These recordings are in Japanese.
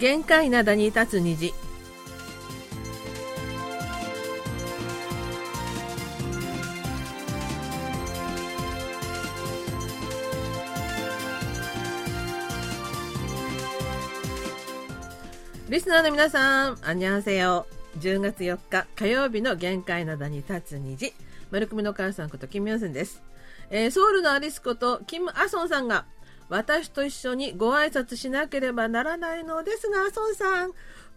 限界灘に立つ虹リスナーの皆さん、あにゃんせよ。10月4日火曜日の限界灘に立つ虹。丸組の母さんことキム・ヨンセンです。えーソウルのアリスことキム・アソンさんが私と一緒にご挨拶しなければならないのですが、アソンさん、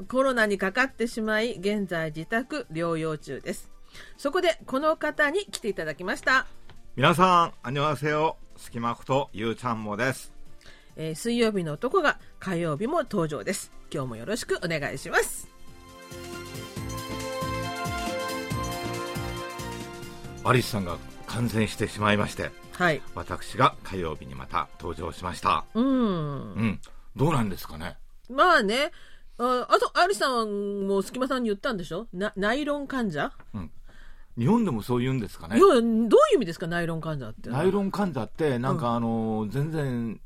コロナにかかってしまい、現在自宅療養中です。そこでこの方に来ていただきました。皆さん、あんにょはせよ。すきまことゆうちゃんもです。えー水曜日の男が火曜日も登場です。今日もよろしくお願いします。アリスさんが感染してしまいまして、はい。私が火曜日にまた登場しました。うんう。ん。どうなんですかね？まあね、ああと、アリさんも隙間さんに言ったんでしょ？なナイロン患者、日本でもそう言うんですかね？いや。どういう意味ですか？ナイロン患者って。ナイロン患者って、なんかあの、全然、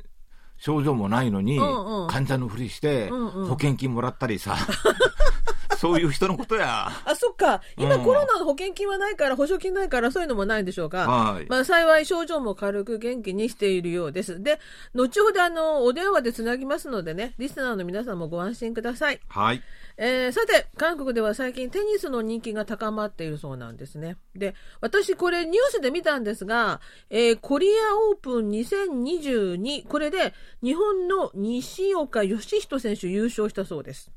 症状もないのに、うんうん患者のふりして、うんうん保険金もらったりさ、そういう人のことや。あ、そっか。今、うんコロナの保険金はないから、保証金ないから、そういうのもないんでしょうか。はい。まあ、幸い症状も軽く元気にしているようです。で、後ほどあの、お電話でつなぎますのでね、リスナーの皆さんもご安心ください。はい。えーさて、韓国では最近テニスの人気が高まっているそうなんですね。で、私これニュースで見たんですが、えーコリアオープン2022、これで日本の西岡義人選手優勝したそうです。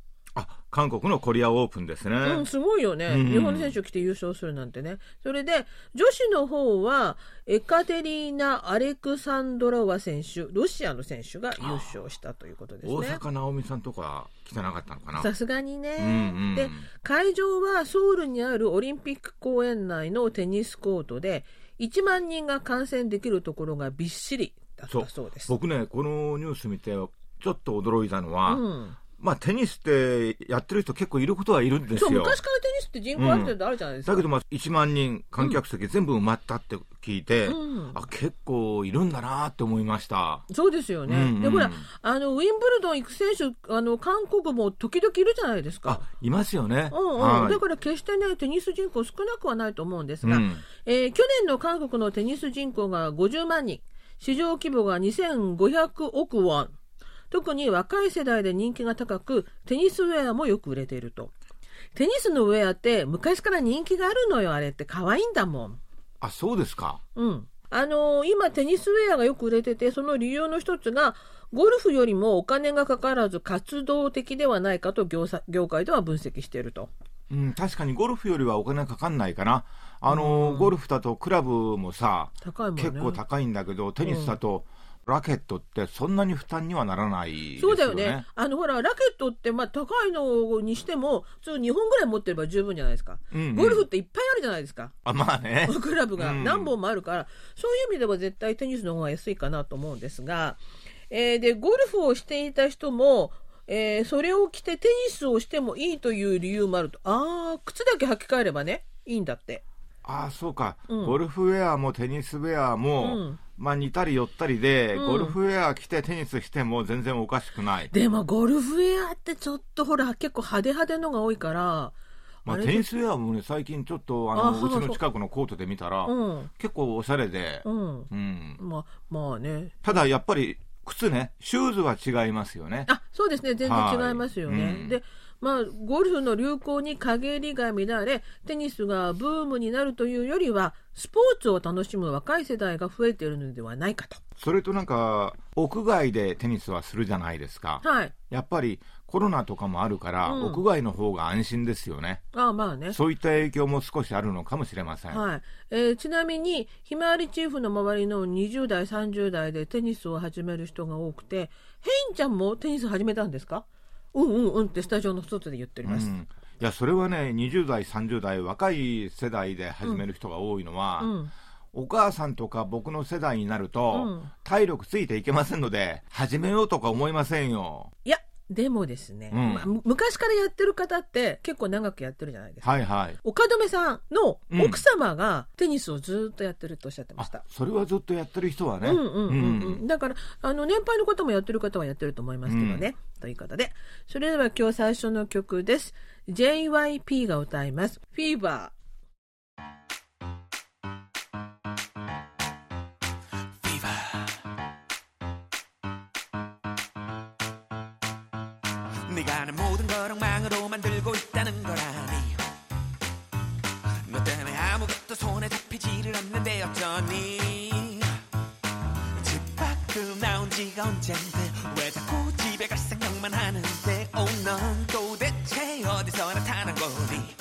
あ、韓国のコリアオープンですね。うん、すごいよね。うん日本の選手来て優勝するなんてね。それで、女子の方は、エカテリーナ・アレクサンドラワ選手、ロシアの選手が優勝したということです大ね。阪なおみさんとか来てなかったのかな。さすがにね、うんうんで会場はソウルにあるオリンピック公園内のテニスコートで1万人が観戦できるところがびっしりだったそうです。僕ね、このニュース見て、ちょっと驚いたのは、うん、まあ、テニスってやってる人結構いることはいるんですそうよ。昔からテニスって人口ある程度あるじゃないですか。だけど、まあ、1万人観客席全部埋まったって聞いて、うんあ結構いるんだなって思いました。そうですよね。うんうんで、ほら、あの、ウィンブルドン行く選手、あの、韓国も時々いるじゃないですかあ。いますよね。うんうんはいだから決してね、テニス人口少なくはないと思うんですが、うんえー去年の韓国のテニス人口が50万人、市場規模が2500億ウォン。特に若い世代で人気が高く、テニスウェアもよく売れていると。テニスのウェアって昔から人気があるのよ、あれって可愛いんだもん。あ、そうですか。うん。あのー今テニスウェアがよく売れてて、その理由の一つが、ゴルフよりもお金がかからず活動的ではないかと業さ業界では分析していると。うん、確かにゴルフよりはお金かかんないかな。あの、ゴルフだとクラブもさ、高いもんね。結構高いんだけど、テニスだと、ラケットってそんなに負担にはならないですよね。そうだよね。あの、ほら、ラケットって、まあ、高いのにしても、普通2本ぐらい持ってれば十分じゃないですか。うんうんゴルフっていっぱいあるじゃないですか。あ、まあね。クラブがうん何本もあるから、そういう意味では絶対テニスの方が安いかなと思うんですが、えーで、ゴルフをしていた人も、えーそれを着てテニスをしてもいいという理由もあると。ああ、靴だけ履き替えればね、いいんだって。ああ、そうか、うん。ゴルフウェアもテニスウェアも、うん。まあ似たり寄ったりで、うん。ゴルフウェア着てテニスしても全然おかしくない。でも、ゴルフウェアってちょっとほら、結構派手派手のが多いから、まあ、れテニスウェアもね、最近ちょっとあのうちの近くのコートで見たら、うん、結構おしゃれで、うん。うん。まあ、まあね。ただやっぱり靴ね、シューズは違いますよね。あそうですね、全然違いますよね。はいうん。で、まあ、ゴルフの流行に陰りが乱れ、テニスがブームになるというよりは、スポーツを楽しむ若い世代が増えているのではないかと。それとなんか、屋外でテニスはするじゃないですか。はい。やっぱりコロナとかもあるから、うん屋外の方が安心ですよね。ああまあね。そういった影響も少しあるのかもしれません。はいえーちなみに、ひまわりチーフの周りの20代、30代でテニスを始める人が多くて、ヘインちゃんもテニス始めたんですか？うんうんうんってスタジオの外で言っております。うん。いやそれはね20代30代若い世代で始める人が多いのは、うん。お母さんとか僕の世代になると、うん。体力ついていけませんので始めようとか思いませんよ。いや、でもですね、うん。まあ、む昔からやってる方って結構長くやってるじゃないですか。はいはい。岡留さんのうん奥様がテニスをずっとやってるとおっしゃってましあた。、それはずっとやってる人はね。うんうんうんううん。ん、だからあの年配の方もやってる方はやってると思いますけどね、ということで。それでは今日最初の曲です。JYP が歌います「フィーバ네 걸 엉망으로 만들고 있다는 걸 아니. 너 때문에 아무것도 손에 잡히지를 않는데 어쩌니. 집 밖으로 나온 지가 언젠데 왜 자꾸 집에 갈 생각만 하는데? 오넌 도대체 어디서 나타난 거니?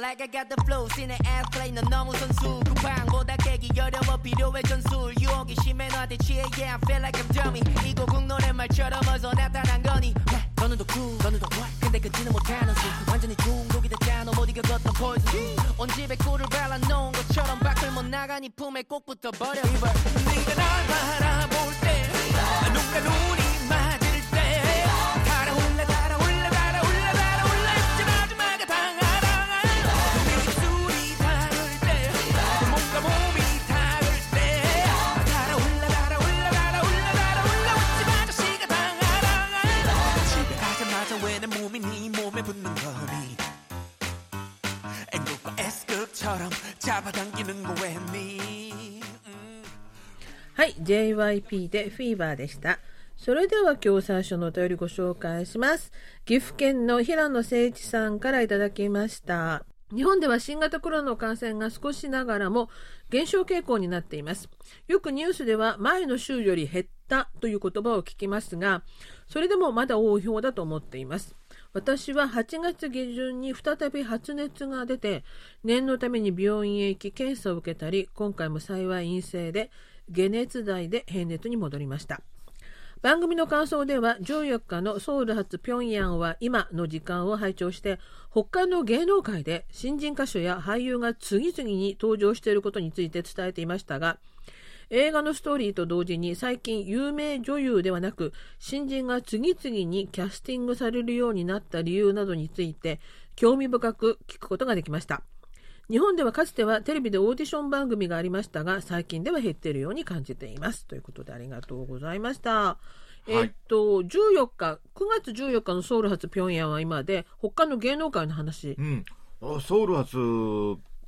Like I got the flow. 신의 ass play 넌 너무 선수. 그 방보다 깨기 어려워. 필요해 전술. 유혹이 심해 너한테 취해. Yeah I feel like I'm dummy. 이 곡은 노랫말처럼 어서 나타난 거니. 네, 너는 더 cool 너는 더 what 근데 끊지는 못하는 술. 완전히 중독이 됐잖아 못 이겨갔던 poison. 온 집에 꿀을 발라놓은 것처럼 밖을 못 나가니 품에 꼭 붙어 버려. 이벌 네가 날 바라볼 때. 눈과 눈이 はい JYP で「フィーバー」でしたそれでは今日最初のお便りご紹介します岐阜県の平野誠一さんからいただきました日本では新型コロナの感染が少しながらも減少傾向になっています。よくニュースでは前の週より減ったという言葉を聞きますが、それでもまだ多い方だと思っています。私は8月下旬に再び発熱が出て、念のために病院へ行き検査を受けたり、今回も幸い陰性で、解熱剤で平熱に戻りました。番組の感想では14日のソウル発平壌は今の時間を拝聴して北海の芸能界で新人歌手や俳優が次々に登場していることについて伝えていましたが映画のストーリーと同時に最近有名女優ではなく新人が次々にキャスティングされるようになった理由などについて興味深く聞くことができました。日本ではかつてはテレビでオーディション番組がありましたが最近では減っているように感じています。ということでありがとうございました、えーっと14日9月14日のソウル発平壌は今で他の芸能界の話。うん。あソウル発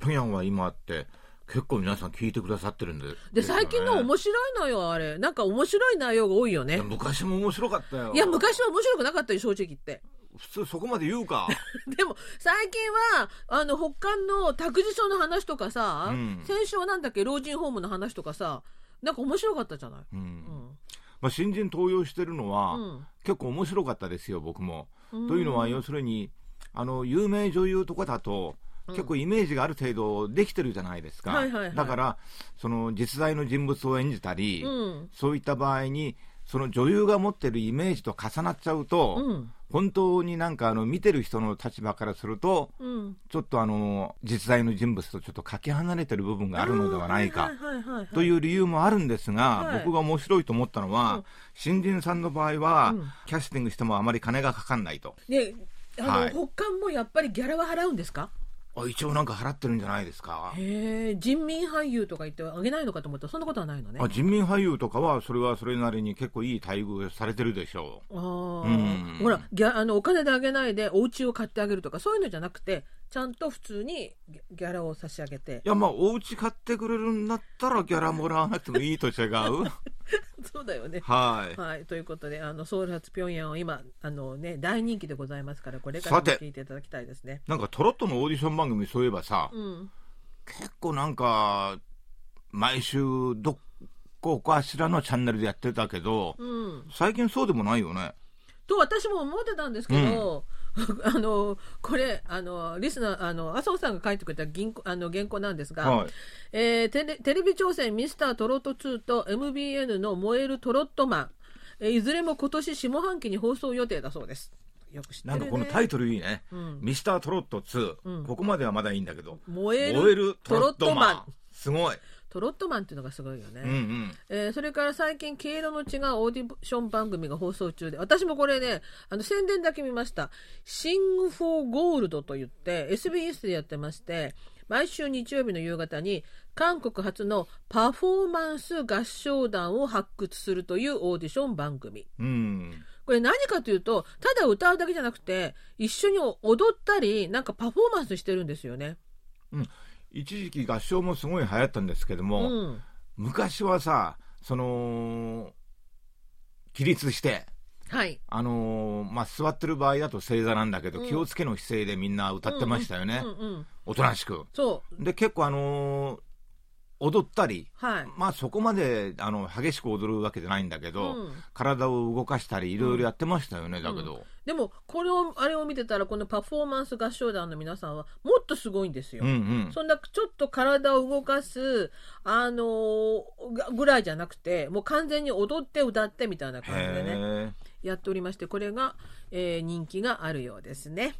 平壌は今あって、結構皆さん聞いてくださってるんで。で最近の面面白いのよあれ。なんか面白い内容が多いよね。昔も面白かったよ。いや昔は面白くなかったよ正直言って普通そこまで言うか。でも最近はあの北韓の託児所の話とかさ、うん先週はなんだっけ老人ホームの話とかさなんか面白かったじゃない、う。うんんまあ、新人登用してるのは、うん結構面白かったですよ、僕も。うんというのは、要するに、あの、有名女優とかだと、結構イメージがある程度できてるじゃないですか。だから、その実在の人物を演じたり、うんそういった場合に、その女優が持ってるイメージと重なっちゃうと、うん。本当になんかあの見てる人の立場からすると、うん。ちょっとあの実在の人物とちょっとかけ離れてる部分があるのではないかというう理由もあるんですが、はい。僕が面白いと思ったのは、うん。新人さんの場合は、うん。キャスティングしてもあまり金がかかんないと。であの、はい。北韓もやっぱりギャラは払うんですか？あ一応なんか払ってるんじゃないですか？へえ人民俳優とか言ってあげないのかと思ったらそんなことはないのね。あ人民俳優とかは、それはそれなりに結構いい待遇されてるでしょあー。うん。ほらギャあのお金であげないでお家を買ってあげるとかそういうのじゃなくてちゃんと普通にギャラを差し上げて。う。いや、まあ、お家買ってくれるんだったらギャラもらわなくてもいいと違う そうだよねはい。はい、ということで、あのソウル発平壌は今、あのね、大人気でございますから、これからも聞いていただきたいですね。なんかトロットのオーディション番組そういえばさ、うん、結構なんか、毎週どこかしらのチャンネルでやってたけど、うん、最近そうでもないよね。と私も思ってたんですけど、あのこれあのリスナーあの麻生さんが書いてくれた銀行あの原稿なんですが、はい。えーテレテレビ挑戦ミスタートロット2と MBN の燃えるトロットマン、えーいずれも今年下半期に放送予定だそうです。よく知ってるね。なんかこのタイトルいいね。うんミスタートロット2、うんここまではまだいいんだけど。燃えるトロットマン。すごい。トロットマンっていうのがすごいよね。うんうん。えーそれから最近、毛色の違うオーディション番組が放送中で、私もこれね、あの宣伝だけ見ました。 Sing for Gold と言って、SBS でやってまして、毎週日曜日の夕方に、韓国初のパフォーマンス合唱団を発掘するというオーディション番組。うん。これ何かというと、ただ歌うだけじゃなくて、一緒に踊ったり、なんかパフォーマンスしてるんですよね。一時期合唱もすごい流行ったんですけども、うん。昔はさ、その、起立して、はい。あのーまあ、座ってる場合だと正座なんだけど、うん気をつけの姿勢でみんな歌ってましたよね。う。おとなしく。そう。で、結構あのー踊ったり、はい。まあそこまであの激しく踊るわけじゃないんだけど、うん体を動かしたりいろいろやってましたよね、だけど。でも、これを、あれを見てたら、このパフォーマンス合唱団の皆さんは、もっとすごいんですよ。うんうん。そんな、ちょっと体を動かす、あのーがぐらいじゃなくて、もう完全に踊って歌ってみたいな感じでね、へやっておりまして、これが、えー人気があるようですね。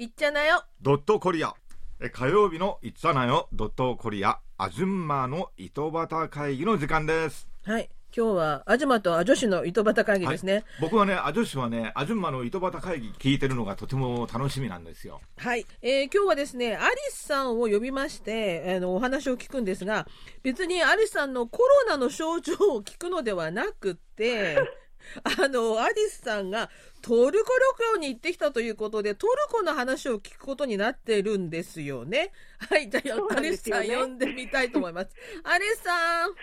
いっちゃなよ。ドットコリア。え火曜日のいっさなよ、ドットコリア、アジュンマの糸端会議の時間です。はい。今日は、アジマとアジョシの糸端会議ですね。僕はね、アジョシはね、アジュンマの糸端会議聞いてるのがとても楽しみなんですよ。はい、えー今日はですね、アリスさんを呼びまして、あの、お話を聞くんですが、別にアリスさんのコロナの症状を聞くのではなくて、あの、アリスさんがトルコ旅行に行ってきたということで、トルコの話を聞くことになってるんですよね。はい、じゃあ、そうアリスさん呼んでみたいと思います。アリスさん。は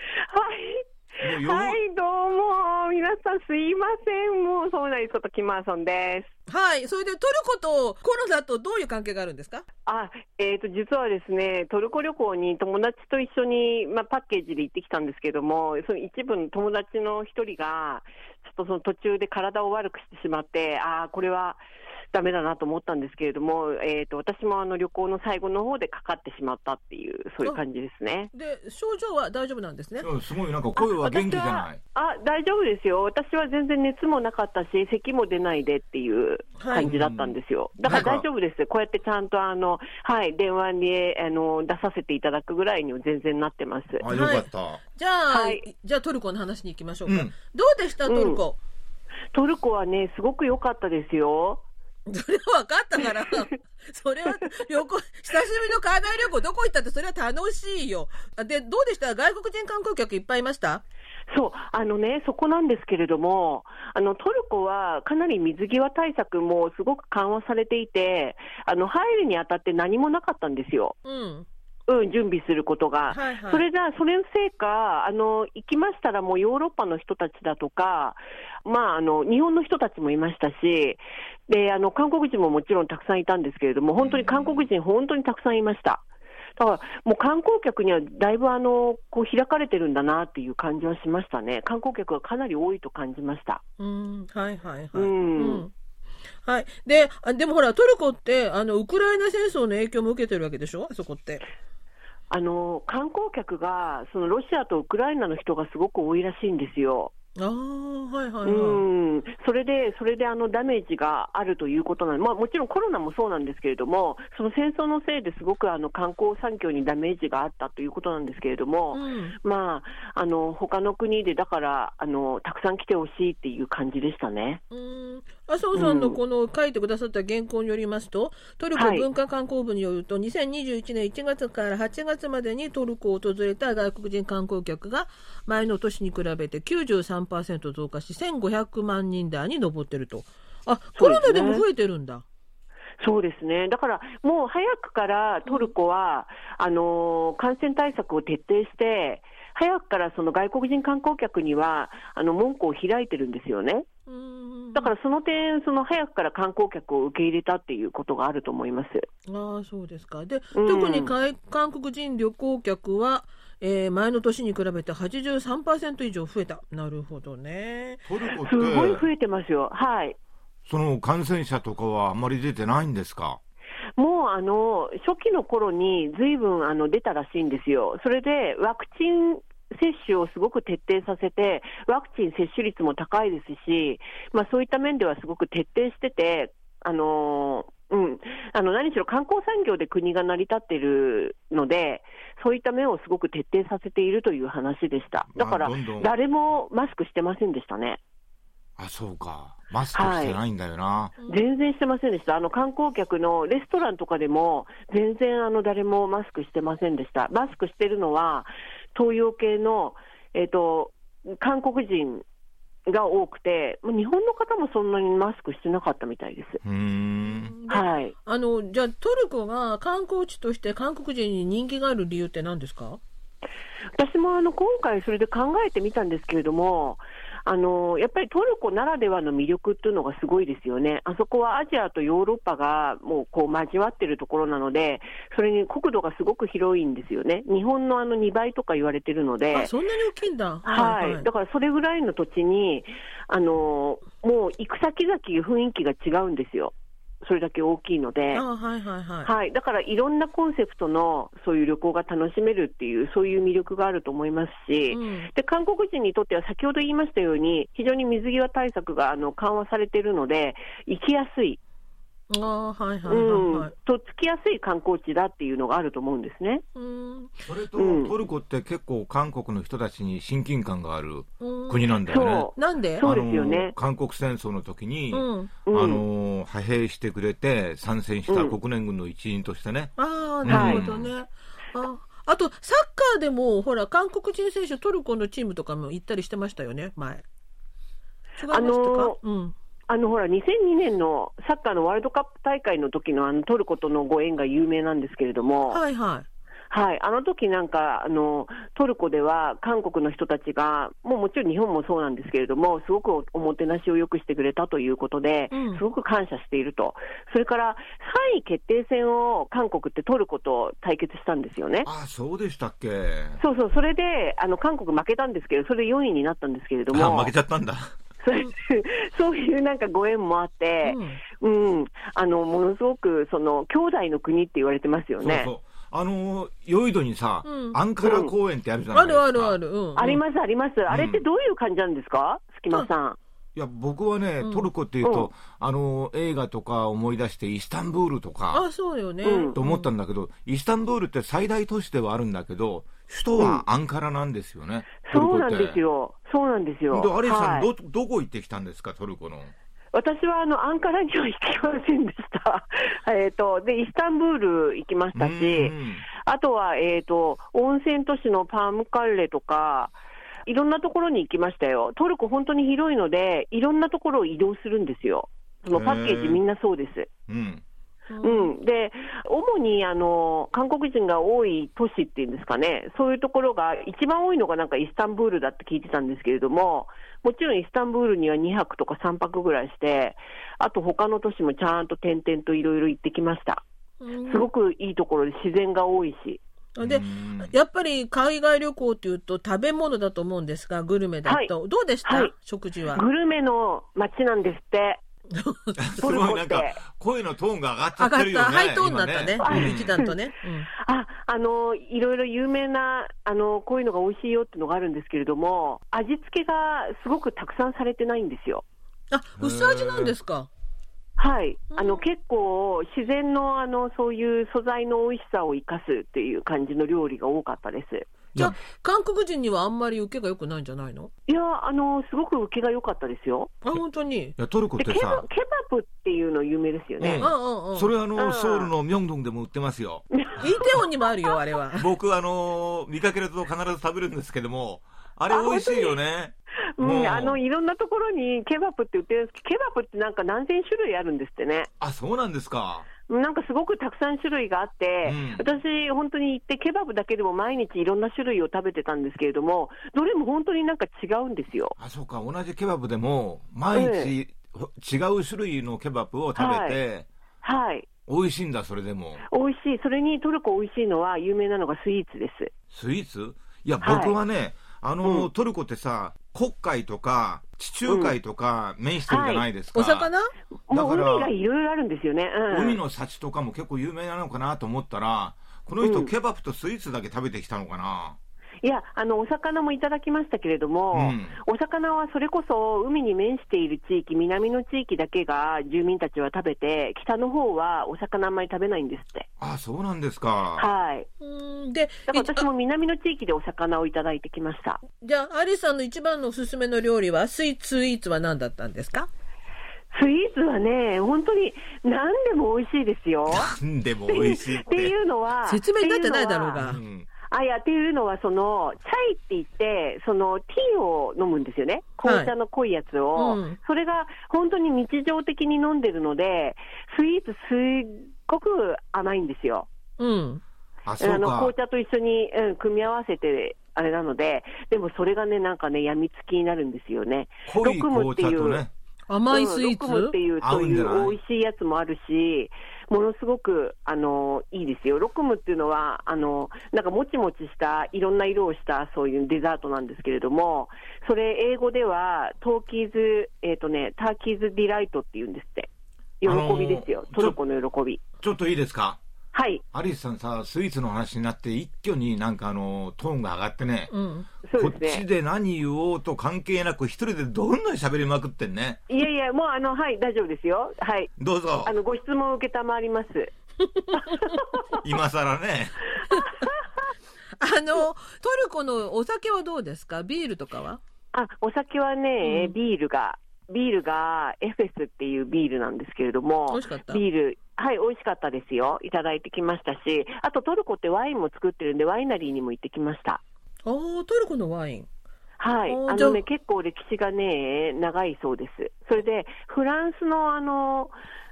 い。はい、どうも。皆さんすいません。もう、そうなんですこと、キマーソンです。はい、それでトルコとコロナとどういう関係があるんですか？あ、えっ、と、実はですね、トルコ旅行に友達と一緒に、まあ、パッケージで行ってきたんですけども、その一部の友達の一人が、ちょっとその途中で体を悪くしてしまって、ああ、これはダメだなと思ったんですけれども、えっ、と、私もあの旅行の最後の方でかかってしまったっていう、そういう感じですね。で、症状は大丈夫なんですね？うんすごいなんか声は元気じゃない。あ大丈夫ですよ、私は全然熱もなかったし、咳も出ないでっていう感じだったんですよ、だから大丈夫です、こうやってちゃんとあの、はい、電話にあの出させていただくぐらいには全然なってます。あ、よかった。じゃあ、はいじゃあトルコの話に行きましょうか。うんどうでしたトルコ、トルコはね、すごく良かったですよ。それは分かったから、それは旅行、久しぶりの海外旅行どこ行ったってそれは楽しいよ。で、どうでした？外国人観光客いっぱいいました？そう、あのね、そこなんですけれども、あのトルコはかなり水際対策もすごく緩和されていて、あの入るにあたって何もなかったんですよ。うん。うん、準備することが。はいはいそれじゃあ、それのせいか、あの、行きましたらもうヨーロッパの人たちだとか、まあ、あの、日本の人たちもいましたし、で、あの、韓国人ももちろんたくさんいたんですけれども、本当に韓国人本当にたくさんいました。だから、もう観光客にはだいぶあの、こう開かれてるんだなっていう感じはしましたね。観光客がかなり多いと感じました。うん、はいはいはい。うんはい。で、あでもほら、トルコって、あの、ウクライナ戦争の影響も受けてるわけでしょ？あそこって。あの、観光客が、そのロシアとウクライナの人がすごく多いらしいんですよ。ああ、はいはいはい。うん、それで、それであのダメージがあるということなんで、まあ、もちろんコロナもそうなんですけれども、その戦争のせいですごくあの観光産業にダメージがあったということなんですけれども、うんまあ、あの他の国でだからあの、たくさん来てほしいっていう感じでしたね。うん麻生さんのこの書いてくださった原稿によりますと、トルコはい文化観光部によると、2021年1月から8月までにトルコを訪れた外国人観光客が前の年に比べて93%増加し、1500万人台に上っていると。あ、コロナでも増えてるんだ。そうですね、だからもう早くからトルコは、あの感染対策を徹底して、早くからその外国人観光客にはあの門戸を開いてるんですよね。うんだからその点、その早くから観光客を受け入れたっていうことがあると思います。ああ、そうですか。で、うん特に外韓国人旅行客は、えー前の年に比べて83%以上増えた。なるほどね。トルコっすごい増て、えてますよ。はい。その感染者とかはあんまり出てないんですか？もうあの初期の頃にずいぶんあの出たらしいんですよ。それでワクチン接種をすごく徹底させて、ワクチン接種率も高いですし、まあ、そういった面ではすごく徹底してて、あのうん、あの何しろ観光産業で国が成り立っているので、そういった面をすごく徹底させているという話でした。だから誰もマスクしてませんでしたね。あ、そうか。マスクしてないんだよな。全然してませんでした。あの観光客のレストランとかでも、全然あの誰もマスクしてませんでした。マスクしてるのは、東洋系の、えっ、と、韓国人が多くて、もう日本の方もそんなにマスクしてなかったみたいです。はい。あの、じゃあトルコが観光地として韓国人に人気がある理由って何ですか？私もあの今回、それで考えてみたんですけれども、あのやっぱりトルコならではの魅力っていうのがすごいですよね、あそこはアジアとヨーロッパがもうこう交わってるところなので、それに国土がすごく広いんですよね、日本のあの2倍とか言われてるので。あ、そんなに大きいんだ。はい、だからそれぐらいの土地に、あのもう行く先々雰囲気が違うんですよ、それだけ大きいので。あはいはいはい。はい、だからいろんなコンセプトのそういう旅行が楽しめるっていう、そういう魅力があると思いますし、うんで韓国人にとっては先ほど言いましたように、非常に水際対策があの緩和されているので、行きやすい、あはいはいうんはいはい。とっつきやすい観光地だっていうのがあると思うんですね。うんそれと、うんトルコって結構韓国の人たちに親近感があるうん国なんだよね。そなんで？そうですよねあの韓国戦争の時に、うん。うんあの派兵してくれて参戦したうん国連軍の一員としてね、ああ、なるほどね。ああと、サッカーでも、ほら、韓国人選手、トルコのチームとかも行ったりしてましたよね、前。違いましたか、あのーうん。あのほら、2002年のサッカーのワールドカップ大会の時のあのトルコとのご縁が有名なんですけれども、はいはい。はい、あの時なんかあの、トルコでは韓国の人たちが、もうもちろん日本もそうなんですけれども、すごくおおもてなしをよくしてくれたということで、うん。すごく感謝していると、それから3位決定戦を韓国ってトルコと対決したんですよね。ああ、そうでしたっけ、そうそう、それであの韓国負けたんですけど、それで4位になったんですけれども、あ負けちゃったんだ、それそういうなんかご縁もあって、うん、あのものすごくその兄弟の国って言われてますよね。そうそう。あのヨイドにさ、うん。アンカラ公園ってあるじゃないあですか、るあるある。うん、あります、あります。あれってどういう感じなんですか、隙間さん。いや僕はね、うん。トルコっていうと、うん。あの映画とか思い出して、イスタンブールとかあ、そうよね。うん。と思ったんだけど、イスタンブールって最大都市ではあるんだけど、首都はアンカラなんですよね、そうなんですよ。そうなんですよ。でアリさん、はいど、どこ行ってきたんですか、トルコの。私はあのアンカラには行きませんでした。えっと、で、イスタンブール行きましたしう、んあとは、えっ、と、温泉都市のパームカッレとか、いろんなところに行きましたよ。トルコ本当に広いので、いろんなところを移動するんですよ。そのパッケージみんなそうです。うんうん、で、主にあの韓国人が多い都市っていうんですかね、そういうところが、一番多いのがなんかイスタンブールだって聞いてたんですけれども、もちろんイスタンブールには2泊とか3泊ぐらいして、あと他の都市もちゃんと点々といろいろ行ってきました。うんすごくいいところで自然が多いし。でう、んやっぱり海外旅行っていうと食べ物だと思うんですが、グルメだと。はいどうでした、はい食事は。グルメの街なんですって。すごいなんか、声のトーンが上がっちゃ上がった、ってるよね。ハイトーンになったね。一段とね。あ、あの、いろいろ有名な、あの、こういうのが美味しいよっていうのがあるんですけれども、味付けがすごくたくさんされてないんですよ。うん、あ、薄味なんですか？はい。うんあの、結構、自然の、あの、そういう素材の美味しさを生かすっていう感じの料理が多かったです。じゃあ、韓国人にはあんまり受けが良くないんじゃないの？いや、あの、すごく受けが良かったですよ。あ、本当に？いやトルコっで、ケバてさ、ケバブっていうの有名ですよね。うんうんうんうん。それあの、うんソウルのミョンドンでも売ってますよ。イテウォンにもあるよ、あれは。僕、あの見かけると必ず食べるんですけども、あれ美味しいよね。うん、うんあの、いろんなところにケバブって売ってるんですけど、ケバブってなんか何千種類あるんですってね。あ、そうなんですか。なんかすごくたくさん種類があって、うん私、本当に行って、ケバブだけでも毎日いろんな種類を食べてたんですけれども、どれも本当になんか違うんですよ。あ、そうか。同じケバブでも、毎日、ほ違う種類のケバブを食べて、はい。美味しいんだ、それでも。美味しい。それにトルコ美味しいのは、有名なのがスイーツです。スイーツ？いや、はい僕はね、あの、うんトルコってさ、黒海とか地中海とか面してるじゃないですか。お魚？もう海がいろいろあるんですよね。うん。海の幸とかも結構有名なのかなと思ったら、この人、うんケバブとスイーツだけ食べてきたのかな。いや、あの、お魚もいただきましたけれども、うんお魚はそれこそ海に面している地域、南の地域だけが住民たちは食べて、北の方はお魚あんまり食べないんですって。あ、そうなんですか。はい。うんで、だから私いも南の地域でお魚をいただいてきました。じゃあ、アリスさんの一番のおすすめの料理は、スイーツスイーツは何だったんですか？スイーツはね、本当に何でも美味しいですよ。なんでも美味しいっ。ってていうのは、説明になってないだろうがうあ、いや、っていうのは、その、チャイって言って、その、ティーを飲むんですよね。紅茶の濃いやつを。うんそれが、本当に日常的に飲んでるので、スイーツすっごく甘いんですよ。うん。あ、そうあの、か紅。茶と一緒に、うん、組み合わせて、あれなので、でもそれがね、なんかね、病みつきになるんですよね。濃い紅っていう茶とね。甘いスイーうんロクムってツいう、そうい？う美味しいやつもあるし、ものすごく、あの、いいですよ。ロクムっていうのは、あの、なんかもちもちした、いろんな色をした、そういうデザートなんですけれども、それ、英語では、 Turkish、えっ、とね、 Turkish Delight って言うんですって。喜びですよ。あのートルコの喜び。ちょっといいですか？はい。アリスさんさ、スイーツの話になって一挙になんかあの、トーンが上がってね。うん。そうこっですね。ちで何言おうと関係なく一人でどんどん喋りまくってんね。いやいや、もうあの、はい、大丈夫ですよ。はい。どうぞあ。の、ご質問を受けたまわります。今更ね。あの、トルコのお酒はどうですか？ビールとかは？あ、お酒はね、うんビールが、ビールがエフェスっていうビールなんですけれども、美味しかったビール、はい、美味しかったですよ。いただいてきましたし、あとトルコってワインも作ってるんで、ワイナリーにも行ってきました。おートルコのワイン。はい。ああのね、結構歴史がね、長いそうです。それで、フランスのあの、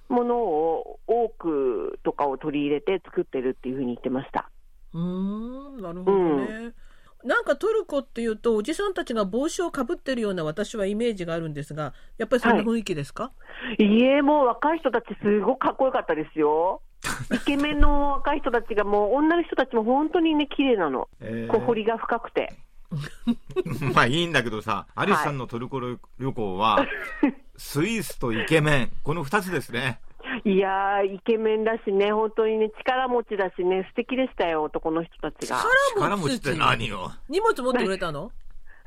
ものを、オークとかを取り入れて作ってるっていうふうに言ってました。うーん、なるほどね。なんかトルコっていうと、おじさんたちが帽子をかぶってるような私はイメージがあるんですが、やっぱりそんな雰囲気ですか、いえ、もう若い人たちすごくかっこよかったですよ。イケメンの若い人たちがもう女の人たちも本当にね、綺麗なの。えー小彫りが深くて。まあいいんだけどさ、アリスさんのトルコ旅行は、スイスとイケメン、この二つですね。いやー、イケメンだしね、本当にね、力持ちだしね、素敵でしたよ、男の人たちが。力持ちって何よ。荷物持ってくれたの？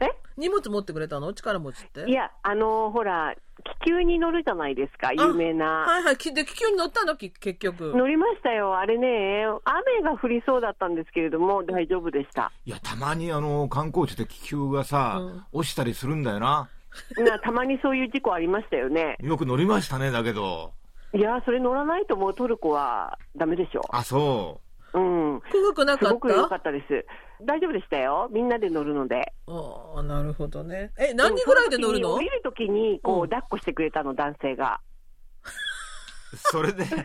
え？荷物持ってくれたの？力持ちって？いや、あのーほら、気球に乗るじゃないですか、有名な。はいはい。きで、気球に乗ったの？き結局。乗りましたよ。あれね、雨が降りそうだったんですけれども、大丈夫でした。いや、たまにあの、観光地で気球がさ、うん落ちたりするんだよな。なたまにそういう事故ありましたよね。よく乗りましたね、だけど。いやー、それ乗らないともうトルコはダメでしょ。あ、そうん。怖くなすかった？ごく良かったです。大丈夫でしたよ。みんなで乗るので。ああ、なるほどね。え、何人ぐらいで乗るの？降りるときに、こう、うん抱っこしてくれたの、男性が。う。それで、そこ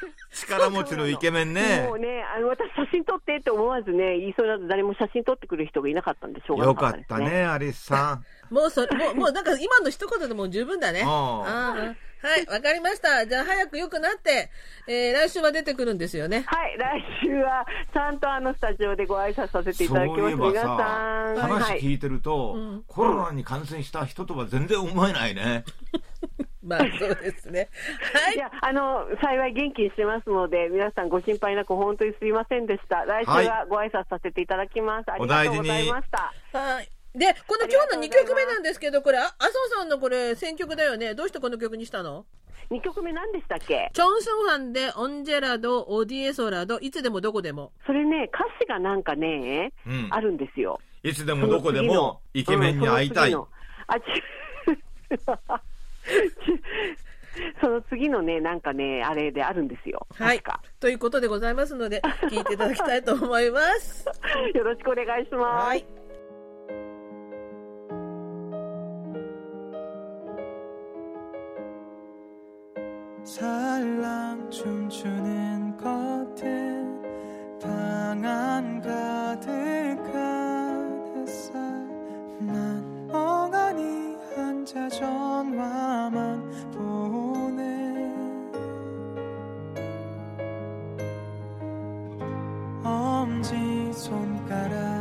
力持ちのイケメンねも。うね、あの、私写真撮ってって思わずね、言いそうなの誰も写真撮ってくる人がいなかったんで、しょうがなよかかったたね、アリスさん。だ もうそれ、もう、もうなんか今の一言でもう十分だね。あああはい、わかりました。じゃあ早く良くなって、えー、来週は出てくるんですよね。はい、来週は、ちゃんとあの、スタジオでご挨拶させていただきます。そういえば皆ささ、ん。はい。話聞いてると、うんコロナに感染した人とは全然思えないね。まあそうですね。はいい。や、あの、幸い元気にしてますので、皆さんご心配なく本当にすいませんでした。来週はご挨拶させていただきます。ありがとうございました。はい。で、この今日の2曲目なんですけど、これ、あ麻生さんのこれ選曲だよね。どうしてこの曲にしたの？2曲目何でしたっけ？チョン・スンファンで、オンジェラド、オディエソラド、いつでもどこでも。それね、歌詞がなんかね、うんあるんですよ。いつでもどこでもイケメンに会いたい。うんあ、ち その次のね、なんかね、あれであるんですよ。はい。ということでございますので、聞いていただきたいと思います。よろしくお願いします。はい。 혼자 전화만 보네 엄지 손가락.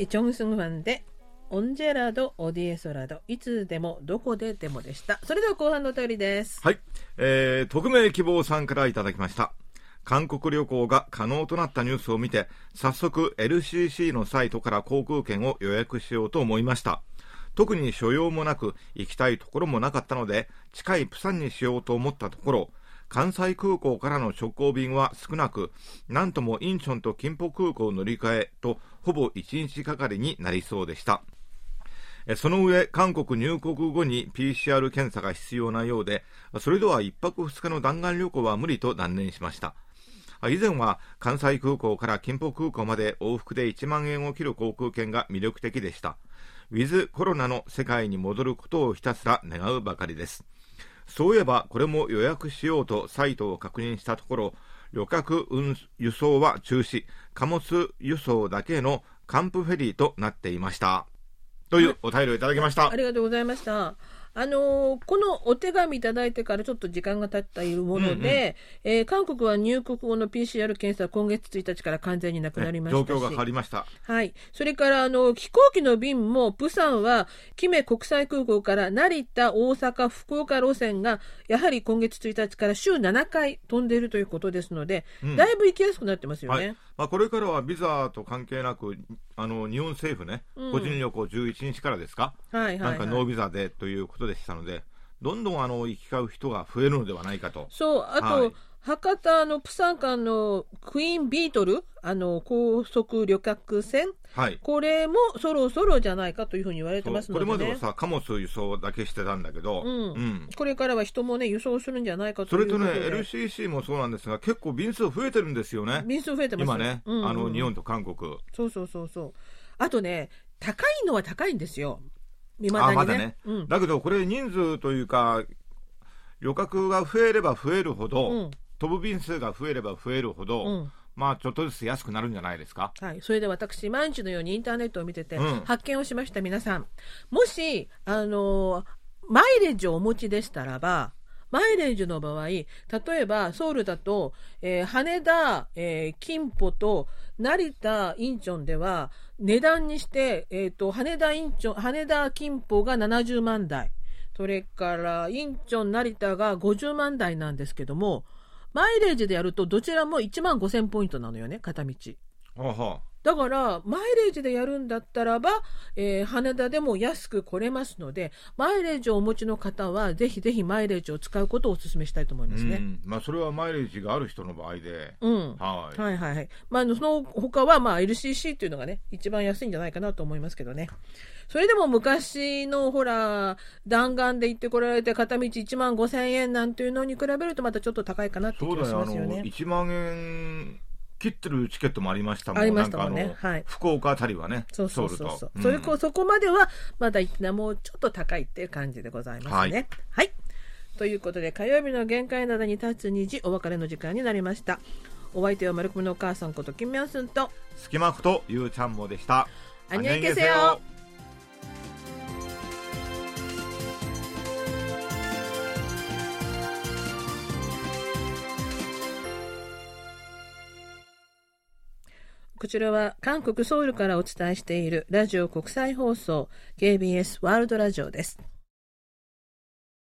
はい、チョンスンファンで、オンジェラド、オディエソラド、いつでも、どこででもでした。それでは後半のお便りです。はい、えー、匿名希望さんからいただきました。韓国旅行が可能となったニュースを見て、早速 LCC のサイトから航空券を予約しようと思いました。特に所用もなく、行きたいところもなかったので、近いプサンにしようと思ったところ、関西空港からの直行便は少なく、なんともインチョンと金浦空港を乗り換えと、ほぼ1日がかりになりそうでした。その上、韓国入国後に PCR 検査が必要なようで、それでは1泊2日の弾丸旅行は無理と断念しました。以前は関西空港から金浦空港まで往復で1万円を切る航空券が魅力的でした。ウィズコロナの世界に戻ることをひたすら願うばかりです。そういえば、これも予約しようとサイトを確認したところ、旅客運輸送は中止、貨物輸送だけの還付フェリーとなっていました。というお便りをいただきましたあ。りがとうございました。あのーこのお手紙いただいてからちょっと時間が経っているもので、えー韓国は入国後の PCR 検査は今月1日から完全になくなりましたし、状況が変わりました。はい。それから、あの、飛行機の便も、プサンは、キメ国際空港から成田、大阪、福岡路線が、やはり今月1日から週7回飛んでいるということですので、うんだいぶ行きやすくなってますよはいね。まあ、これからはビザと関係なく、あの日本政府ね、うん個人旅行11日からですか、はい、はい、なんかノーはい。ビザでということでしたので、どんどんあの行き交う人が増えるのではないかと。そう、あと、はい博多のプサン間のクイーンビートル、あの、高速旅客船、はい。これもそろそろじゃないかというふうに言われてますのでね。れまではさ、貨物輸送だけしてたんだけど、うんうんこれからは人もね、輸送するんじゃないかとそれとね、で。LCC もそうなんですが、結構便数増えてるんですよね。便数増えてます今ね、うんうんあの日本と韓国。そうそうそうそう。あとね、高いのは高いんですよ。未だにね。あまだね、うん。だけどこれ人数というか旅客が増えれば増えるほど、うん飛ぶ便数が増えれば増えるほど、うんまあちょっとずつ安くなるんじゃないですか？はい。それで私、毎日のようにインターネットを見てて、うん発見をしました皆さん。もし、あのーマイレージをお持ちでしたらば、マイレージの場合、例えばソウルだと、えー羽田、えー、金浦と成田、インチョンでは、値段にして、えっ、と、羽田、インチョン、羽田、金峰が70万台。それから、インチョン、成田が50万台なんですけども、マイレージでやるとどちらも1万5000ポイントなのよね、片道。あはだから、マイレージでやるんだったらば、えー羽田でも安く来れますので、マイレージをお持ちの方は、ぜひぜひマイレージを使うことをお勧めしたいと思いますね。うんまあ、それはマイレージがある人の場合で、うん。はいはいはいはい。まあ、あのその他は、まあ、LCC っていうのがね、一番安いんじゃないかなと思いますけどね。それでも昔の、ほら、弾丸で行ってこられて片道1万5千円なんていうのに比べるとまたちょっと高いかなって気がしそうだよあのますよね。1万円切ってるチケットもありましたもんありましたもんね。はい。福岡あたりはね、そうそうそうそう。うん、それこ、そこまでは、まだもうちょっと高いっていう感じでございますね。はい、はいということで火曜日の限界などに立つ2時お別れの時間になりましたお相手はマルコのお母さんことキンミョンスンと隙間ことゆうちゃんもでしたあにゃいけせよこちらは韓国ソウルからお伝えしているラジオ国際放送 KBS ワールドラジオです。